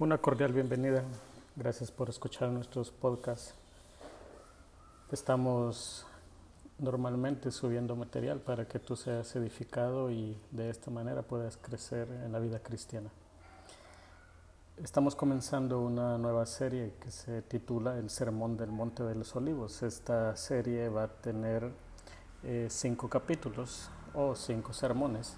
Una cordial bienvenida. Gracias por escuchar nuestros podcasts. Estamos normalmente subiendo material para que tú seas edificado y de esta manera puedas crecer en la vida cristiana. Estamos comenzando una nueva serie que se titula El Sermón del Monte de los Olivos. Esta serie va a tener eh, cinco capítulos o cinco sermones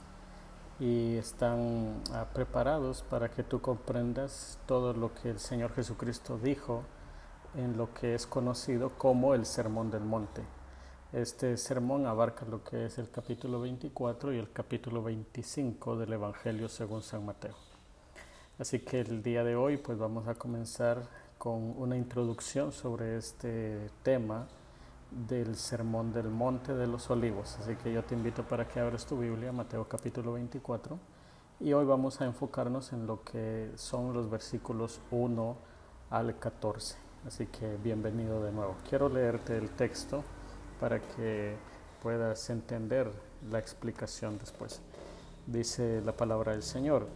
y están ah, preparados para que tú comprendas todo lo que el Señor Jesucristo dijo en lo que es conocido como el Sermón del Monte. Este sermón abarca lo que es el capítulo 24 y el capítulo 25 del Evangelio según San Mateo. Así que el día de hoy pues vamos a comenzar con una introducción sobre este tema del Sermón del Monte de los Olivos. Así que yo te invito para que abras tu Biblia, Mateo capítulo 24, y hoy vamos a enfocarnos en lo que son los versículos 1 al 14. Así que bienvenido de nuevo. Quiero leerte el texto para que puedas entender la explicación después. Dice la palabra del Señor.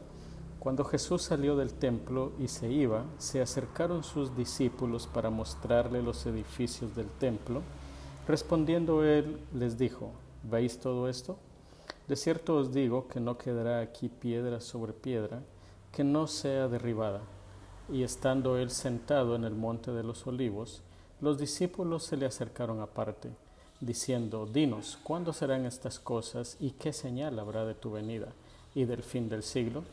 Cuando Jesús salió del templo y se iba, se acercaron sus discípulos para mostrarle los edificios del templo Respondiendo él, les dijo, ¿veis todo esto? De cierto os digo que no quedará aquí piedra sobre piedra que no sea derribada. Y estando él sentado en el monte de los olivos, los discípulos se le acercaron aparte, diciendo, Dinos, ¿cuándo serán estas cosas y qué señal habrá de tu venida y del fin del siglo?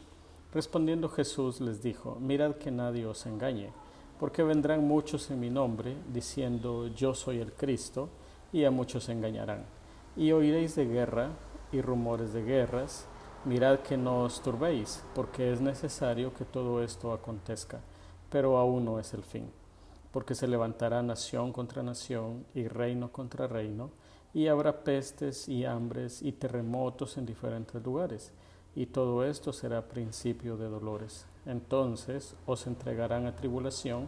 Respondiendo Jesús les dijo, Mirad que nadie os engañe, porque vendrán muchos en mi nombre, diciendo, Yo soy el Cristo, y a muchos engañarán. Y oiréis de guerra y rumores de guerras. Mirad que no os turbéis, porque es necesario que todo esto acontezca, pero aún no es el fin. Porque se levantará nación contra nación y reino contra reino, y habrá pestes y hambres y terremotos en diferentes lugares, y todo esto será principio de dolores. Entonces os entregarán a tribulación,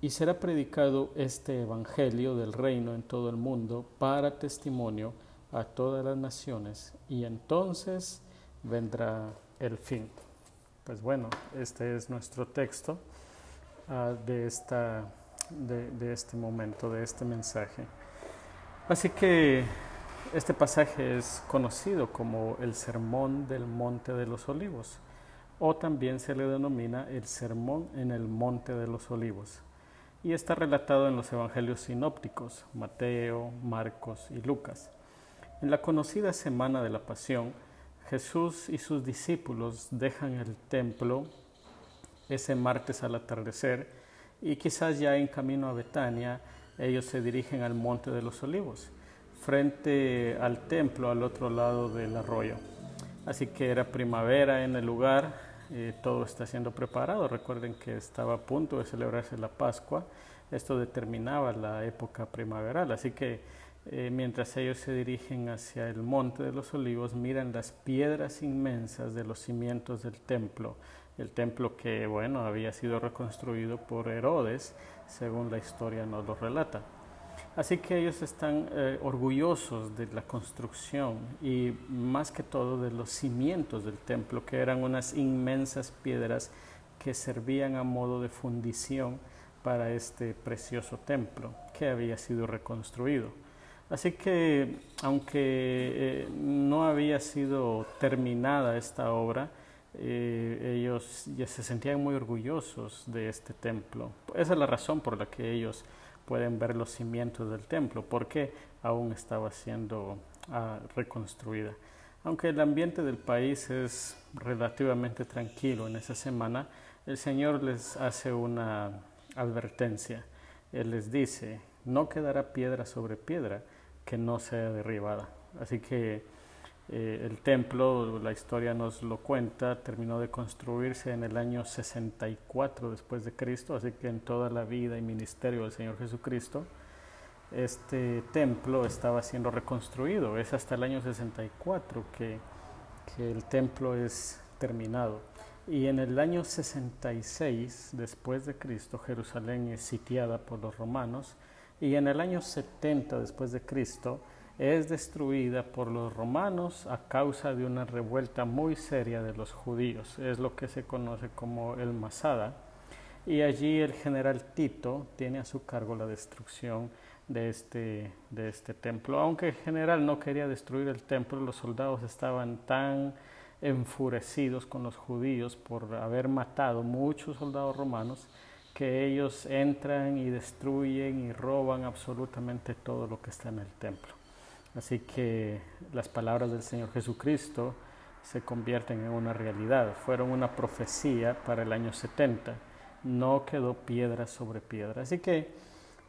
y será predicado este Evangelio del reino en todo el mundo para testimonio a todas las naciones y entonces vendrá el fin. Pues bueno, este es nuestro texto uh, de, esta, de este momento, de este mensaje. Así que este pasaje es conocido como el Sermón del Monte de los Olivos o también se le denomina el Sermón en el Monte de los Olivos y está relatado en los evangelios sinópticos, Mateo, Marcos y Lucas. En la conocida Semana de la Pasión, Jesús y sus discípulos dejan el templo ese martes al atardecer y quizás ya en camino a Betania ellos se dirigen al Monte de los Olivos, frente al templo al otro lado del arroyo. Así que era primavera en el lugar, eh, todo está siendo preparado. Recuerden que estaba a punto de celebrarse la Pascua. Esto determinaba la época primaveral. Así que eh, mientras ellos se dirigen hacia el monte de los olivos, miran las piedras inmensas de los cimientos del templo. El templo que, bueno, había sido reconstruido por Herodes, según la historia nos lo relata. Así que ellos están eh, orgullosos de la construcción y más que todo de los cimientos del templo, que eran unas inmensas piedras que servían a modo de fundición para este precioso templo que había sido reconstruido. Así que, aunque eh, no había sido terminada esta obra, eh, ellos ya se sentían muy orgullosos de este templo. Esa es la razón por la que ellos pueden ver los cimientos del templo, porque aún estaba siendo ah, reconstruida. Aunque el ambiente del país es relativamente tranquilo en esa semana, el Señor les hace una advertencia. Él les dice, no quedará piedra sobre piedra que no sea derribada. Así que Eh, el templo, la historia nos lo cuenta, terminó de construirse en el año 64 después de Cristo, así que en toda la vida y ministerio del Señor Jesucristo, este templo estaba siendo reconstruido. Es hasta el año 64 que, que el templo es terminado. Y en el año 66 después de Cristo, Jerusalén es sitiada por los romanos. Y en el año 70 después de Cristo, es destruida por los romanos a causa de una revuelta muy seria de los judíos. Es lo que se conoce como el Masada. Y allí el general Tito tiene a su cargo la destrucción de este, de este templo. Aunque el general no quería destruir el templo, los soldados estaban tan enfurecidos con los judíos por haber matado muchos soldados romanos que ellos entran y destruyen y roban absolutamente todo lo que está en el templo. Así que las palabras del Señor Jesucristo se convierten en una realidad. Fueron una profecía para el año 70. No quedó piedra sobre piedra. Así que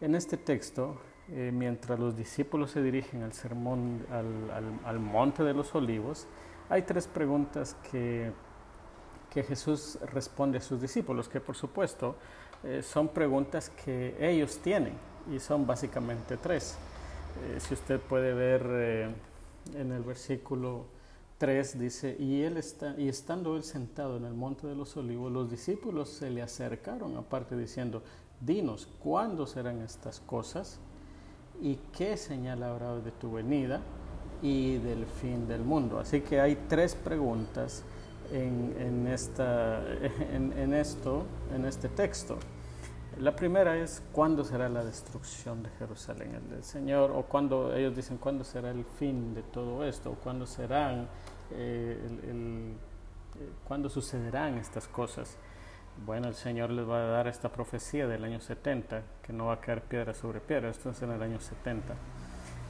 en este texto, eh, mientras los discípulos se dirigen al sermón, al, monte de los olivos, hay tres preguntas que, que Jesús responde a sus discípulos, que por supuesto eh, son preguntas que ellos tienen y son básicamente tres. Eh, si usted puede ver eh, en el versículo 3 dice, y, él está, y estando él sentado en el monte de los olivos, los discípulos se le acercaron aparte diciendo, dinos, ¿cuándo serán estas cosas? ¿Y qué señal habrá de tu venida y del fin del mundo? Así que hay tres preguntas en, en, esta, en, en esto, en este texto. La primera es cuándo será la destrucción de Jerusalén. El, Señor, o cuando ellos dicen cuándo será el fin de todo esto, o cuándo serán, eh, el, eh, cuándo sucederán estas cosas. Bueno, el Señor les va a dar esta profecía del año 70, que no va a caer piedra sobre piedra, esto es en el año 70.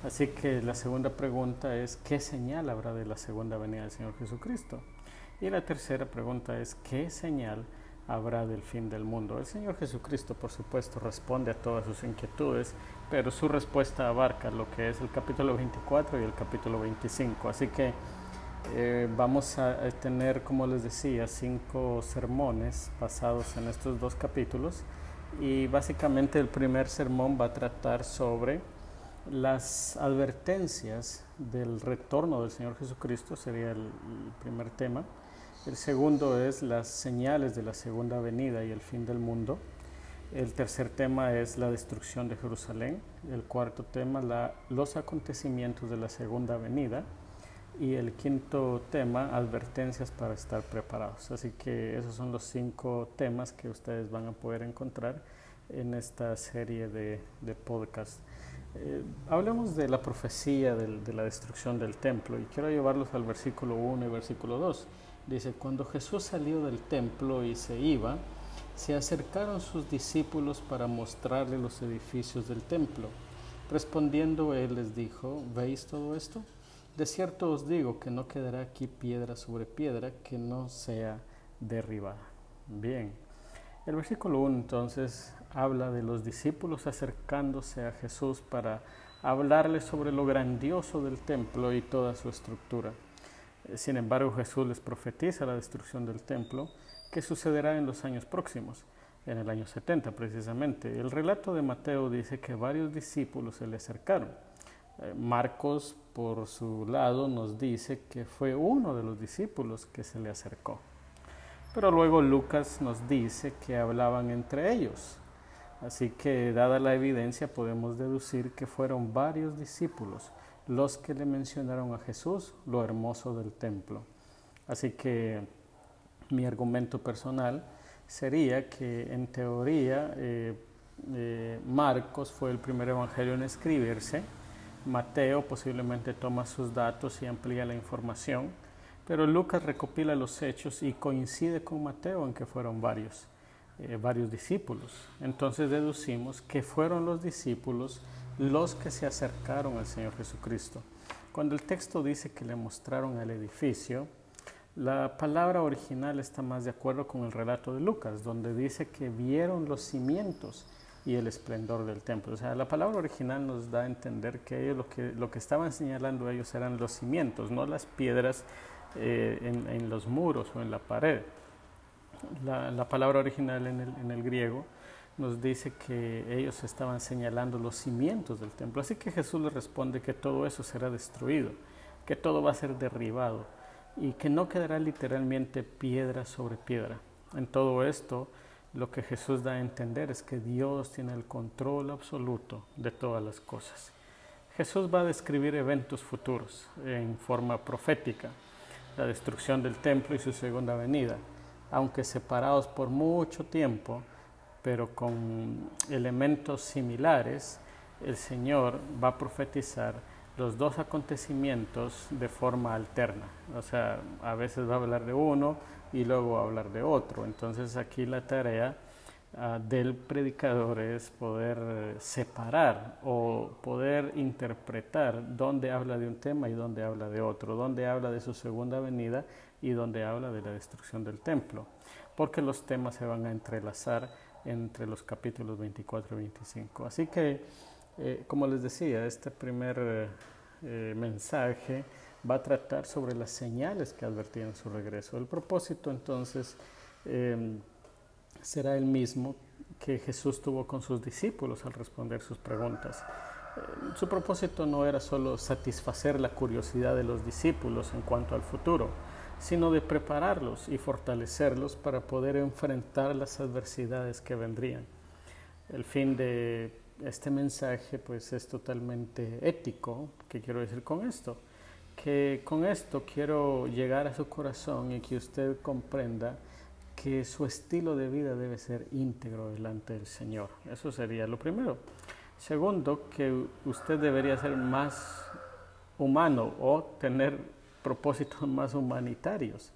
Así que la segunda pregunta es, ¿qué señal habrá de la segunda venida del Señor Jesucristo? Y la tercera pregunta es, ¿qué señal habrá del fin del mundo. El Señor Jesucristo, por supuesto, responde a todas sus inquietudes, pero su respuesta abarca lo que es el capítulo 24 y el capítulo 25. Así que eh, vamos a tener, como les decía, cinco sermones basados en estos dos capítulos y básicamente el primer sermón va a tratar sobre las advertencias del retorno del Señor Jesucristo, sería el primer tema. El segundo es las señales de la segunda venida y el fin del mundo. El tercer tema es la destrucción de Jerusalén. El cuarto tema, los acontecimientos de la segunda venida. Y el quinto tema, advertencias para estar preparados. Así que esos son los cinco temas que ustedes van a poder encontrar en esta serie de, de podcast. Eh, hablemos de la profecía de la destrucción del templo y quiero llevarlos al versículo 1 y versículo 2. Dice, cuando Jesús salió del templo y se iba, se acercaron sus discípulos para mostrarle los edificios del templo. Respondiendo él les dijo, ¿veis todo esto? De cierto os digo que no quedará aquí piedra sobre piedra que no sea derribada. Bien, el versículo 1 entonces habla de los discípulos acercándose a Jesús para hablarle sobre lo grandioso del templo y toda su estructura. Sin embargo, Jesús les profetiza la destrucción del templo que sucederá en los años próximos, en el año 70 precisamente. El relato de Mateo dice que varios discípulos se le acercaron. Eh, Marcos, por su lado, nos dice que fue uno de los discípulos que se le acercó. Pero luego Lucas nos dice que hablaban entre ellos. Así que, dada la evidencia, podemos deducir que fueron varios discípulos los que le mencionaron a Jesús lo hermoso del templo. Así que mi argumento personal sería que en teoría eh, eh, Marcos fue el primer evangelio en escribirse, Mateo posiblemente toma sus datos y amplía la información, pero Lucas recopila los hechos y coincide con Mateo en que fueron varios, eh, varios discípulos. Entonces deducimos que fueron los discípulos los que se acercaron al Señor Jesucristo. Cuando el texto dice que le mostraron el edificio, la palabra original está más de acuerdo con el relato de Lucas, donde dice que vieron los cimientos. y el esplendor del templo. O sea, la palabra original nos da a entender que ellos lo que, lo que estaban señalando ellos eran los cimientos, no las piedras eh, en, los muros o en la pared. La, palabra original en el, en el griego nos dice que ellos estaban señalando los cimientos del templo. Así que Jesús les responde que todo eso será destruido, que todo va a ser derribado y que no quedará literalmente piedra sobre piedra. En todo esto, lo que Jesús da a entender es que Dios tiene el control absoluto de todas las cosas. Jesús va a describir eventos futuros en forma profética, la destrucción del templo y su segunda venida, aunque separados por mucho tiempo, pero con elementos similares, el Señor va a profetizar los dos acontecimientos de forma alterna. O sea, a veces va a hablar de uno, y luego hablar de otro. Entonces aquí la tarea ah, del predicador es poder eh, separar o poder interpretar dónde habla de un tema y dónde habla de otro, dónde habla de su segunda venida y dónde habla de la destrucción del templo, porque los temas se van a entrelazar entre los capítulos 24 y 25. Así que, eh, como les decía, este primer eh, mensaje va a tratar sobre las señales que advertían su regreso. El propósito entonces em, será el mismo que Jesús tuvo con sus discípulos al responder sus preguntas. Em, su propósito no era solo satisfacer la curiosidad de los discípulos en cuanto al futuro, sino de prepararlos y fortalecerlos para poder enfrentar las adversidades que vendrían. El fin de este mensaje pues es totalmente ético. ¿Qué quiero decir con esto? que con esto quiero llegar a su corazón y que usted comprenda que su estilo de vida debe ser íntegro delante del Señor. Eso sería lo primero. Segundo, que usted debería ser más humano o tener propósitos más humanitarios.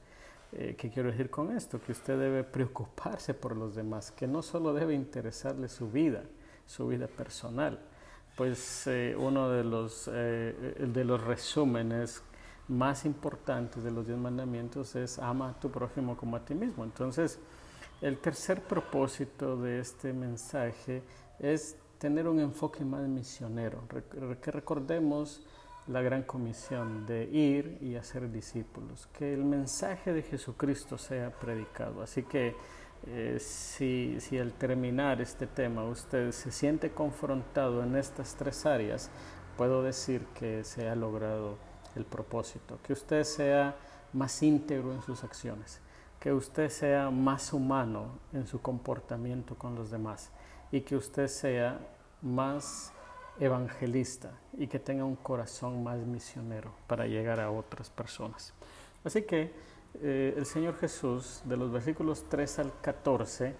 Eh, ¿Qué quiero decir con esto? Que usted debe preocuparse por los demás, que no solo debe interesarle su vida, su vida personal, pues eh, uno de los, eh, de los resúmenes más importantes de los diez mandamientos es ama a tu prójimo como a ti mismo. Entonces, el tercer propósito de este mensaje es tener un enfoque más misionero, que recordemos la gran comisión de ir y hacer discípulos, que el mensaje de Jesucristo sea predicado. Así que eh, si, si, al terminar este tema usted se siente confrontado en estas tres áreas, puedo decir que se ha logrado el propósito, que usted sea más íntegro en sus acciones, que usted sea más humano en su comportamiento con los demás. Y que usted sea más evangelista y que tenga un corazón más misionero para llegar a otras personas. Así que eh, el Señor Jesús, de los versículos 3 al 14,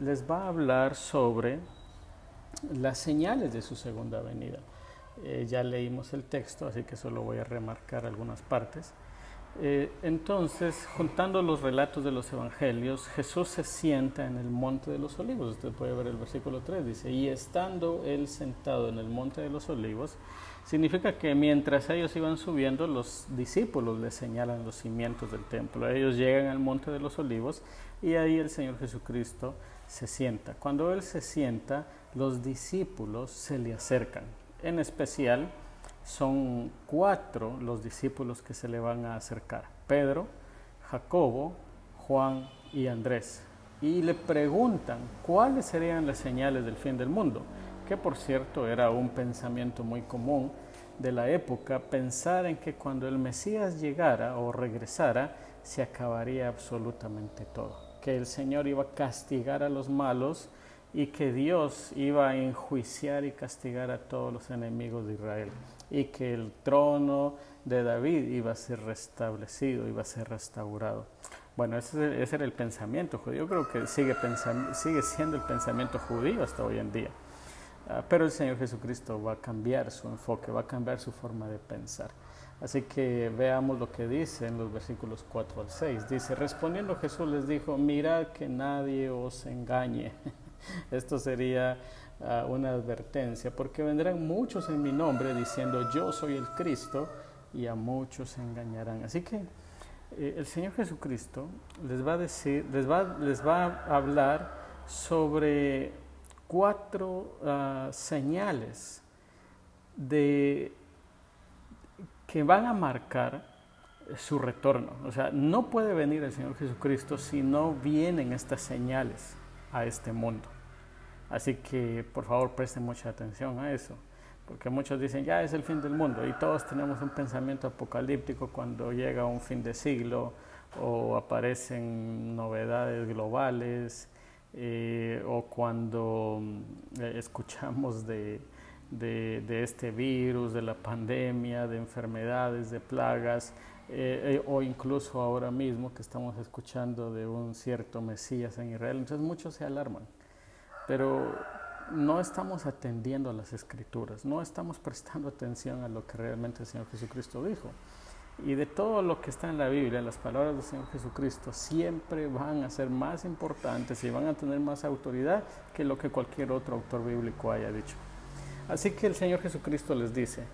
les va a hablar sobre las señales de su segunda venida. Eh, ya leímos el texto, así que solo voy a remarcar algunas partes. Eh, entonces, juntando los relatos de los evangelios, Jesús se sienta en el monte de los olivos. Usted puede ver el versículo 3, dice, y estando él sentado en el monte de los olivos, Significa que mientras ellos iban subiendo, los discípulos les señalan los cimientos del templo. Ellos llegan al monte de los olivos y ahí el Señor Jesucristo se sienta. Cuando Él se sienta, los discípulos se le acercan. En especial, son cuatro los discípulos que se le van a acercar. Pedro, Jacobo, Juan y Andrés. Y le preguntan cuáles serían las señales del fin del mundo que por cierto era un pensamiento muy común de la época, pensar en que cuando el Mesías llegara o regresara, se acabaría absolutamente todo, que el Señor iba a castigar a los malos y que Dios iba a enjuiciar y castigar a todos los enemigos de Israel y que el trono de David iba a ser restablecido, iba a ser restaurado. Bueno, ese, era el pensamiento judío. Yo creo que sigue, sigue siendo el pensamiento judío hasta hoy en día. Ah, pero el Señor Jesucristo va a cambiar su enfoque, va a cambiar su forma de pensar. Así que veamos lo que dice en los versículos 4 al 6. Dice, respondiendo Jesús les dijo, mirad que nadie os engañe. Esto sería ah, una advertencia, porque vendrán muchos en mi nombre diciendo, yo soy el Cristo, y a muchos se engañarán. Así que eh, el Señor Jesucristo les va a decir, les va, les va a hablar sobre cuatro uh, señales de, que van a marcar su retorno. O sea, no puede venir el Señor Jesucristo si no vienen estas señales a este mundo. Así que por favor presten mucha atención a eso, porque muchos dicen ya es el fin del mundo y todos tenemos un pensamiento apocalíptico cuando llega un fin de siglo o aparecen novedades globales eh, o cuando mm, escuchamos de, de, este virus, de la pandemia, de enfermedades, de plagas, eh, eh, o incluso ahora mismo que estamos escuchando de un cierto Mesías en Israel. Entonces muchos se alarman, pero no estamos atendiendo a las escrituras, no estamos prestando atención a lo que realmente el Señor Jesucristo dijo. Y de todo lo que está en la Biblia, las palabras del Señor Jesucristo siempre van a ser más importantes y van a tener más autoridad que lo que cualquier otro autor bíblico haya dicho. Así que el Señor Jesucristo les dice,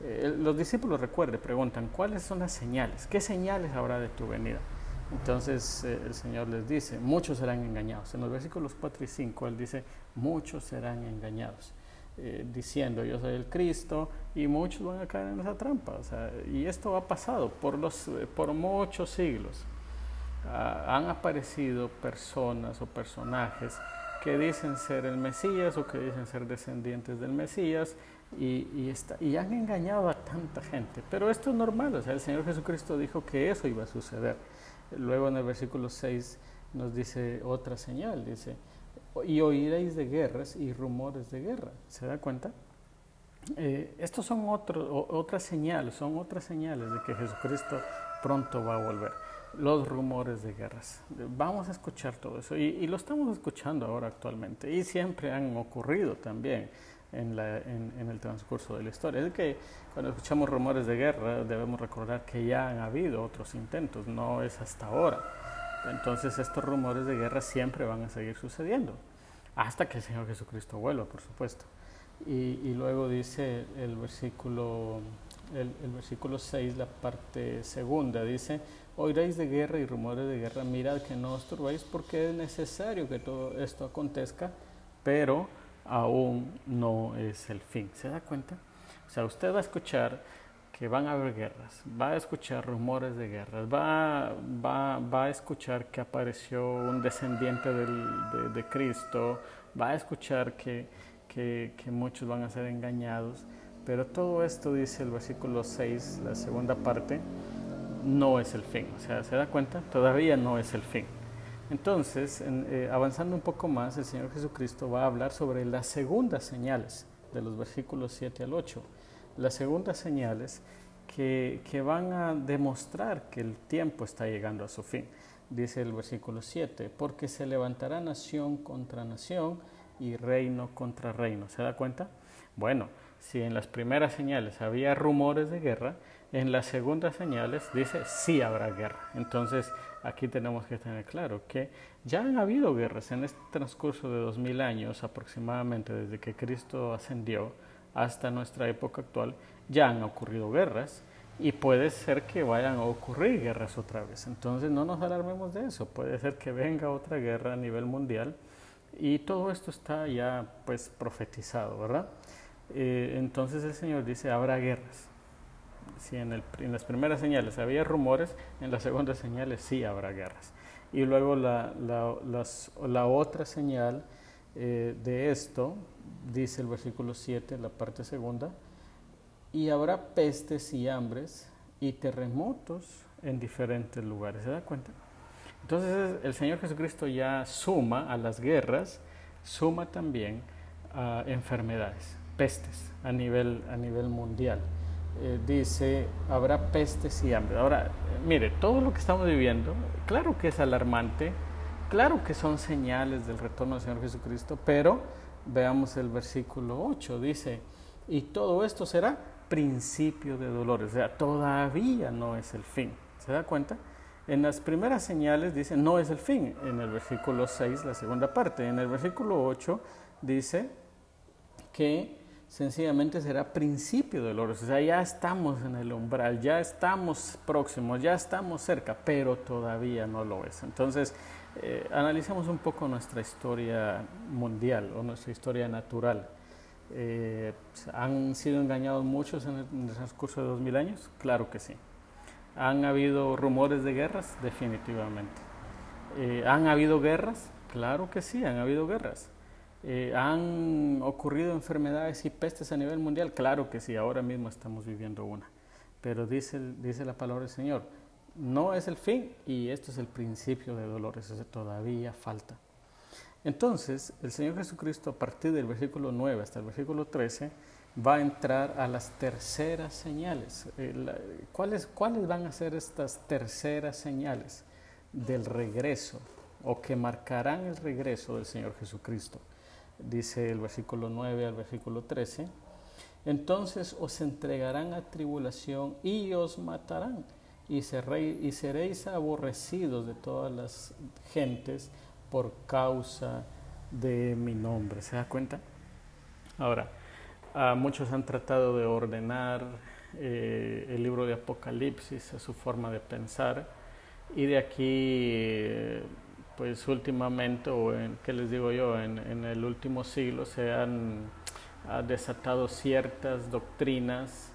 eh, los discípulos recuerden, preguntan, ¿cuáles son las señales? ¿Qué señales habrá de tu venida? Entonces eh, el Señor les dice, muchos serán engañados. En los versículos 4 y 5 Él dice, muchos serán engañados. Eh, diciendo yo soy el Cristo y muchos van a caer en esa trampa. y esto ha pasado por, los, por muchos siglos. Ah, han aparecido personas o personajes que dicen ser el Mesías o que dicen ser descendientes del Mesías y, y, está, y han engañado a tanta gente. Pero esto es normal, o sea, el Señor Jesucristo dijo que eso iba a suceder. Luego en el versículo 6 nos dice otra señal, dice, y oiréis de guerras y rumores de guerra. ¿Se da cuenta? Eh, estos son otro, otras señales, son otras señales de que Jesucristo pronto va a volver. Los rumores de guerras. Vamos a escuchar todo eso y, lo estamos escuchando ahora actualmente y siempre han ocurrido también en, la, en, en, el transcurso de la historia. Es que cuando escuchamos rumores de guerra debemos recordar que ya han habido otros intentos, no es hasta ahora. Entonces estos rumores de guerra siempre van a seguir sucediendo, hasta que el Señor Jesucristo vuelva, por supuesto. Y, y luego dice el versículo, el, el, versículo 6, la parte segunda, dice, oiréis de guerra y rumores de guerra, mirad que no os turbéis porque es necesario que todo esto acontezca, pero aún no es el fin. ¿Se da cuenta? O sea, usted va a escuchar que van a haber guerras, va a escuchar rumores de guerras, va, va, va a escuchar que apareció un descendiente de, Cristo, va a escuchar que, que, que, muchos van a ser engañados, pero todo esto, dice el versículo 6, la segunda parte, no es el fin. O sea, ¿se da cuenta? Todavía no es el fin. Entonces, eh, avanzando un poco más, el Señor Jesucristo va a hablar sobre las segundas señales de los versículos 7 al 8 las segundas señales que, que, van a demostrar que el tiempo está llegando a su fin. Dice el versículo 7, porque se levantará nación contra nación y reino contra reino. ¿Se da cuenta? Bueno, si en las primeras señales había rumores de guerra, en las segundas señales dice sí habrá guerra. Entonces aquí tenemos que tener claro que ya han habido guerras en este transcurso de dos mil años aproximadamente desde que Cristo ascendió hasta nuestra época actual, ya han ocurrido guerras y puede ser que vayan a ocurrir guerras otra vez. Entonces no nos alarmemos de eso, puede ser que venga otra guerra a nivel mundial y todo esto está ya pues profetizado, ¿verdad? Eh, entonces el Señor dice, habrá guerras. Si en, el, en, las primeras señales había rumores, en las segundas señales sí habrá guerras. Y luego la, la, las, la otra señal eh, de esto, dice el versículo 7, la parte segunda, y habrá pestes y hambres y terremotos en diferentes lugares. ¿Se da cuenta? Entonces el Señor Jesucristo ya suma a las guerras, suma también a enfermedades, pestes a nivel, a nivel mundial. Eh, dice, habrá pestes y hambre. Ahora, mire, todo lo que estamos viviendo, claro que es alarmante, Claro que son señales del retorno del Señor Jesucristo, pero veamos el versículo 8, dice, y todo esto será principio de dolores, o sea, todavía no es el fin. ¿Se da cuenta? En las primeras señales dice, no es el fin, en el versículo 6, la segunda parte. En el versículo 8 dice que sencillamente será principio de dolores. O sea, ya estamos en el umbral, ya estamos próximos, ya estamos cerca, pero todavía no lo es. Entonces, eh, analicemos un poco nuestra historia mundial o nuestra historia natural. Eh, ¿Han sido engañados muchos en el, transcurso de dos mil años? Claro que sí. ¿Han habido rumores de guerras? Definitivamente. Eh, ¿Han habido guerras? Claro que sí, han habido guerras. Eh, ¿Han ocurrido enfermedades y pestes a nivel mundial? Claro que sí, ahora mismo estamos viviendo una. Pero dice, dice la palabra del Señor, no es el fin y esto es el principio de dolores, todavía falta. Entonces, el Señor Jesucristo a partir del versículo 9 hasta el versículo 13 va a entrar a las terceras señales. Eh, ¿cuáles, ¿Cuáles van a ser estas terceras señales del regreso o que marcarán el regreso del Señor Jesucristo? Dice el versículo 9 al versículo 13, entonces os entregarán a tribulación y os matarán y, seréis aborrecidos de todas las gentes por causa de mi nombre. ¿Se da cuenta? Ahora, muchos han tratado de ordenar eh, el libro de Apocalipsis a su forma de pensar y de aquí... Eh, pues últimamente, o en, ¿qué les digo yo? En, el último siglo se han desatado ciertas doctrinas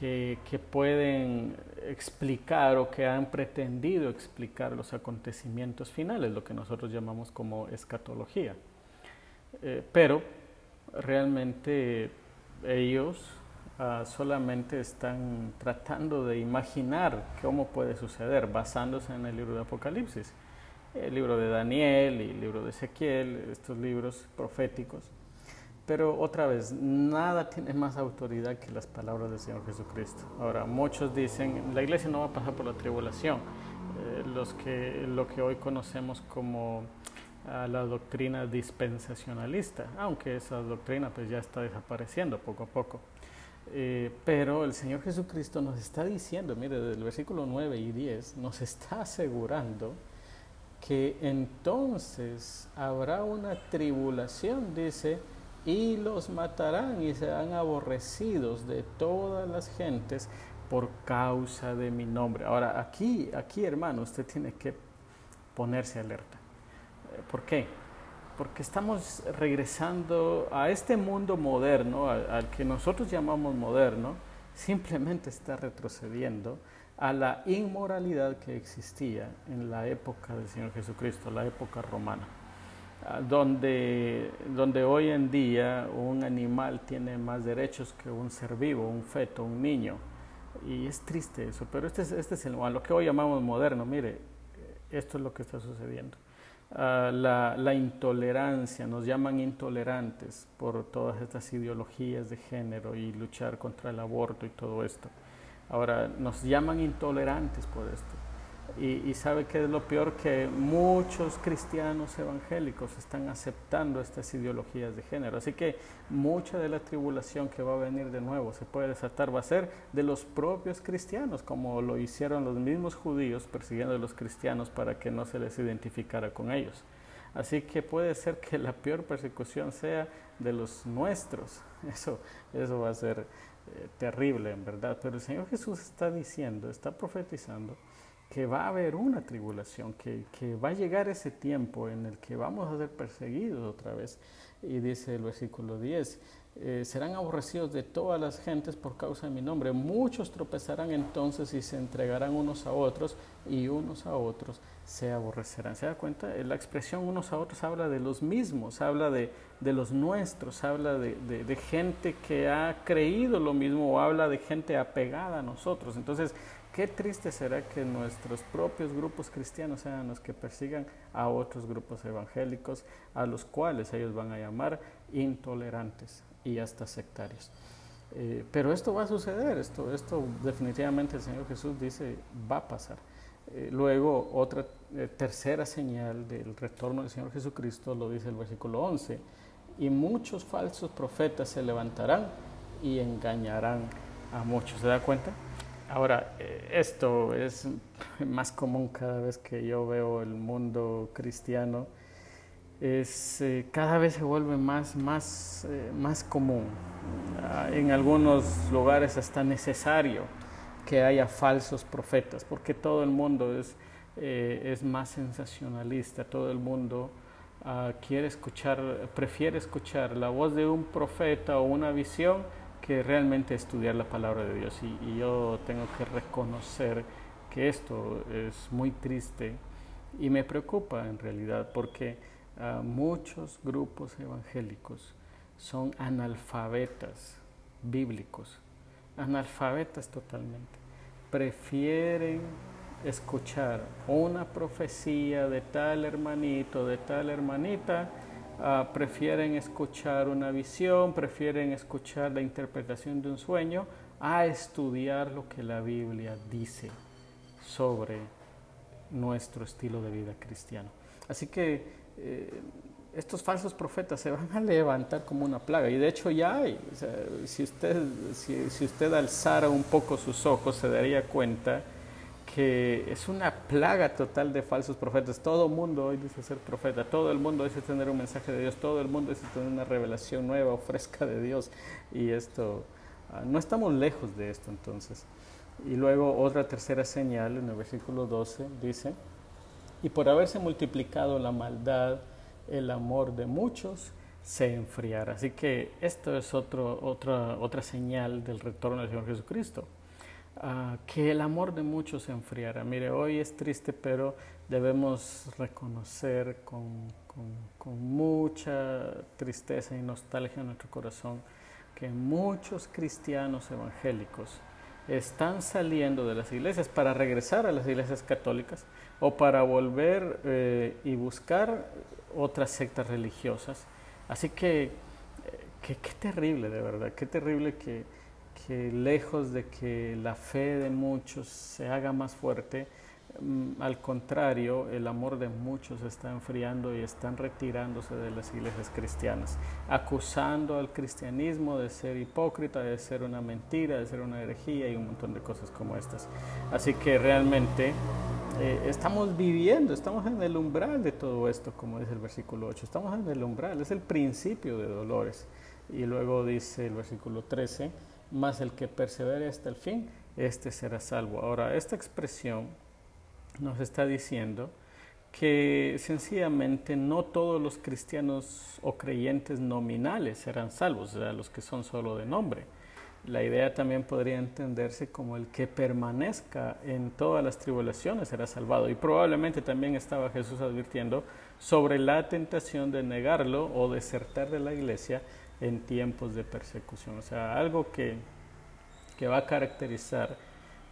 que, pueden explicar o que han pretendido explicar los acontecimientos finales, lo que nosotros llamamos como escatología. Eh, pero realmente ellos ah, solamente están tratando de imaginar cómo puede suceder basándose en el libro de Apocalipsis el libro de Daniel y el libro de Ezequiel, estos libros proféticos. Pero otra vez, nada tiene más autoridad que las palabras del Señor Jesucristo. Ahora, muchos dicen, la iglesia no va a pasar por la tribulación. Eh, los que, lo que hoy conocemos como ah, la doctrina dispensacionalista, aunque esa doctrina pues ya está desapareciendo poco a poco. Eh, pero el Señor Jesucristo nos está diciendo, mire, del versículo 9 y 10, nos está asegurando que entonces habrá una tribulación, dice, y los matarán y serán aborrecidos de todas las gentes por causa de mi nombre. Ahora, aquí, aquí hermano, usted tiene que ponerse alerta. Eh, ¿Por qué? Porque estamos regresando a este mundo moderno, al que nosotros llamamos moderno, simplemente está retrocediendo a la inmoralidad que existía en la época del Señor Jesucristo, la época romana, ah, donde, donde hoy en día un animal tiene más derechos que un ser vivo, un feto, un niño. Y es triste eso, pero este es, este es el, lo que hoy llamamos moderno. Mire, esto es lo que está sucediendo. Ah, la, la, intolerancia, nos llaman intolerantes por todas estas ideologías de género y luchar contra el aborto y todo esto. Ahora, nos llaman intolerantes por esto. Y, sabe que es lo peor que muchos cristianos evangélicos están aceptando estas ideologías de género. Así que mucha de la tribulación que va a venir de nuevo se puede desatar va a ser de los propios cristianos, como lo hicieron los mismos judíos persiguiendo a los cristianos para que no se les identificara con ellos. Así que puede ser que la peor persecución sea de los nuestros. Eso, eso va a ser eh, terrible en verdad, pero el Señor Jesús está diciendo, está profetizando que va a haber una tribulación, que, que, va a llegar ese tiempo en el que vamos a ser perseguidos otra vez. Y dice el versículo 10, eh, serán aborrecidos de todas las gentes por causa de mi nombre. Muchos tropezarán entonces y se entregarán unos a otros y unos a otros se aborrecerán. ¿Se da cuenta? La expresión unos a otros habla de los mismos, habla de, de los nuestros, habla de, de, de, gente que ha creído lo mismo o habla de gente apegada a nosotros. Entonces, qué triste será que nuestros propios grupos cristianos sean los que persigan a otros grupos evangélicos, a los cuales ellos van a llamar intolerantes y hasta sectarios. Eh, pero esto va a suceder, esto, definitivamente el Señor Jesús dice va a pasar. Eh, luego, otra eh, tercera señal del retorno del Señor Jesucristo lo dice el versículo 11, y muchos falsos profetas se levantarán y engañarán a muchos. ¿Se da cuenta? Ahora, esto es más común cada vez que yo veo el mundo cristiano es, eh, cada vez se vuelve más, más, eh, más común. Ah, en algunos lugares hasta necesario que haya falsos profetas, porque todo el mundo es, eh, es más sensacionalista, todo el mundo ah, quiere escuchar, prefiere escuchar la voz de un profeta o una visión que realmente estudiar la palabra de Dios. Y, yo tengo que reconocer que esto es muy triste y me preocupa en realidad porque muchos grupos evangélicos son analfabetas bíblicos, analfabetas totalmente. Prefieren escuchar una profecía de tal hermanito, de tal hermanita, ah, prefieren escuchar una visión, prefieren escuchar la interpretación de un sueño a estudiar lo que la Biblia dice sobre nuestro estilo de vida cristiano. Así que eh, estos falsos profetas se van a levantar como una plaga. Y de hecho ya hay. si, usted, si, usted alzara un poco sus ojos, se daría cuenta que es una plaga total de falsos profetas. Todo mundo hoy dice ser profeta, todo el mundo dice tener un mensaje de Dios, todo el mundo dice tener una revelación nueva o fresca de Dios. Y esto, ah, no estamos lejos de esto entonces. Y luego otra tercera señal en el versículo 12 dice, y por haberse multiplicado la maldad, el amor de muchos se enfriará. Así que esto es otro, otra, otra señal del retorno del Señor Jesucristo. Que el amor de muchos se enfriará. Mire, hoy es triste, pero debemos reconocer con, mucha tristeza y nostalgia en nuestro corazón que muchos cristianos evangélicos están saliendo de las iglesias para regresar a las iglesias católicas o para volver eh, y buscar otras sectas religiosas. Así que, eh, qué terrible de verdad, qué terrible que, que, lejos de que la fe de muchos se haga más fuerte, mm, al contrario, el amor de muchos está enfriando y están retirándose de las iglesias cristianas, acusando al cristianismo de ser hipócrita, de ser una mentira, de ser una herejía y un montón de cosas como estas. Así que realmente eh, estamos viviendo, estamos en el umbral de todo esto, como dice el versículo 8, estamos en el umbral, es el principio de dolores. Y luego dice el versículo 13, más el que persevere hasta el fin, este será salvo. Ahora, esta expresión nos está diciendo que sencillamente no todos los cristianos o creyentes nominales serán salvos, o sea, los que son solo de nombre la idea también podría entenderse como el que permanezca en todas las tribulaciones será salvado. Y probablemente también estaba Jesús advirtiendo sobre la tentación de negarlo o desertar de la iglesia en tiempos de persecución. O sea, algo que, que va a caracterizar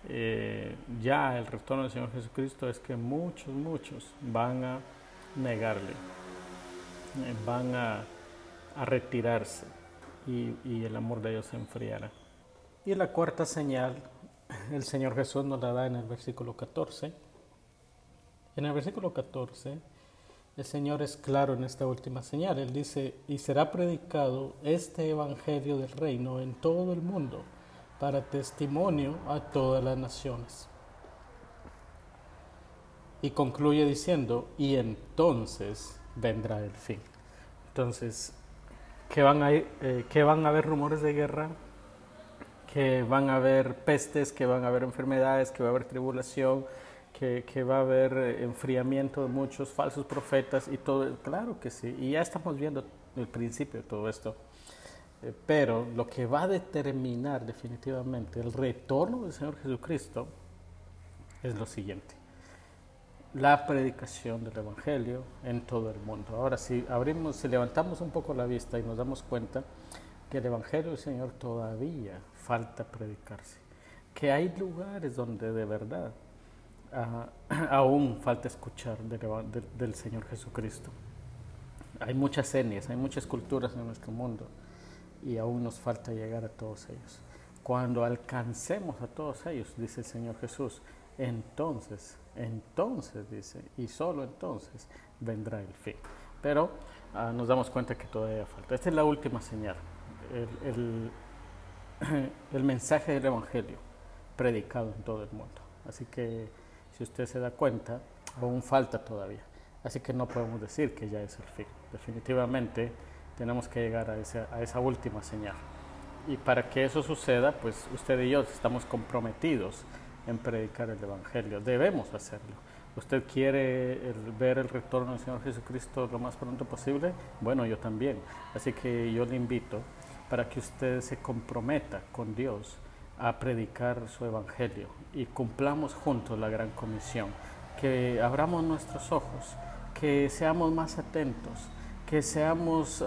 eh, ya el retorno del Señor Jesucristo es que muchos, muchos van a negarle, eh, van a, a retirarse y, el amor de ellos se enfriará. Y la cuarta señal, el Señor Jesús nos la da en el versículo 14. En el versículo 14, el Señor es claro en esta última señal. Él dice, y será predicado este Evangelio del reino en todo el mundo para testimonio a todas las naciones. Y concluye diciendo, y entonces vendrá el fin. Entonces, que van a, eh, van a haber rumores de guerra, que van a haber pestes, que van a haber enfermedades, que va a haber tribulación, que, va a haber eh, enfriamiento de muchos falsos profetas y todo, claro que sí, y ya estamos viendo el principio de todo esto. Eh, pero lo que va a determinar definitivamente el retorno del Señor Jesucristo es lo siguiente la predicación del Evangelio en todo el mundo. Ahora, si abrimos, si levantamos un poco la vista y nos damos cuenta que el Evangelio del Señor todavía falta predicarse, que hay lugares donde de verdad aún falta escuchar del, Señor Jesucristo. Hay muchas etnias, hay muchas culturas en nuestro mundo y aún nos falta llegar a todos ellos. Cuando alcancemos a todos ellos, dice el Señor Jesús, entonces entonces dice, y solo entonces vendrá el fin. Pero ah, nos damos cuenta que todavía falta. Esta es la última señal, el, el, mensaje del Evangelio predicado en todo el mundo. Así que si usted se da cuenta, aún falta todavía. Así que no podemos decir que ya es el fin. Definitivamente tenemos que llegar a esa, a esa última señal. Y para que eso suceda, pues usted y yo estamos comprometidos en predicar el Evangelio. Debemos hacerlo. ¿Usted quiere ver el retorno del Señor Jesucristo lo más pronto posible? Bueno, yo también. Así que yo le invito para que usted se comprometa con Dios a predicar su Evangelio y cumplamos juntos la gran comisión. Que abramos nuestros ojos, que seamos más atentos, que seamos,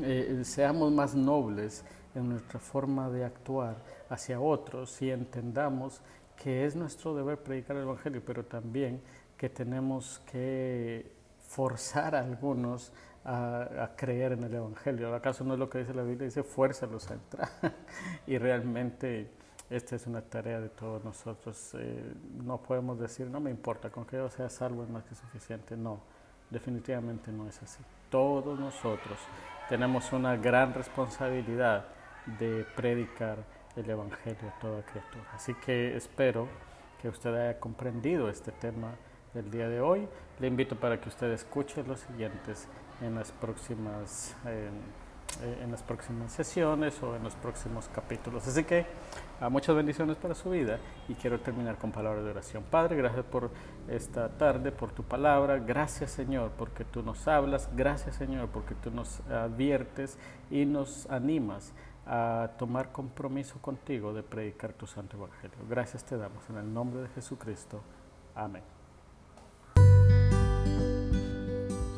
eh, seamos más nobles en nuestra forma de actuar hacia otros y entendamos que es nuestro deber predicar el Evangelio, pero también que tenemos que forzar a algunos a, creer en el Evangelio. ¿Acaso no es lo que dice la Biblia? Dice, fuérzalos a entrar. y realmente esta es una tarea de todos nosotros. Eh, no podemos decir, no me importa, con que yo sea salvo es más que suficiente. No, definitivamente no es así. Todos nosotros tenemos una gran responsabilidad de predicar el Evangelio a toda criatura. Así que espero que usted haya comprendido este tema del día de hoy. Le invito para que usted escuche los siguientes en las próximas, en las próximas sesiones o en los próximos capítulos. Así que a muchas bendiciones para su vida y quiero terminar con palabras de oración. Padre, gracias por esta tarde, por tu palabra. Gracias Señor porque tú nos hablas. Gracias Señor porque tú nos adviertes y nos animas a tomar compromiso contigo de predicar tu santo evangelio. Gracias te damos en el nombre de Jesucristo. Amén.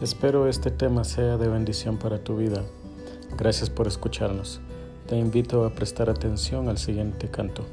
Espero este tema sea de bendición para tu vida. Gracias por escucharnos. Te invito a prestar atención al siguiente canto.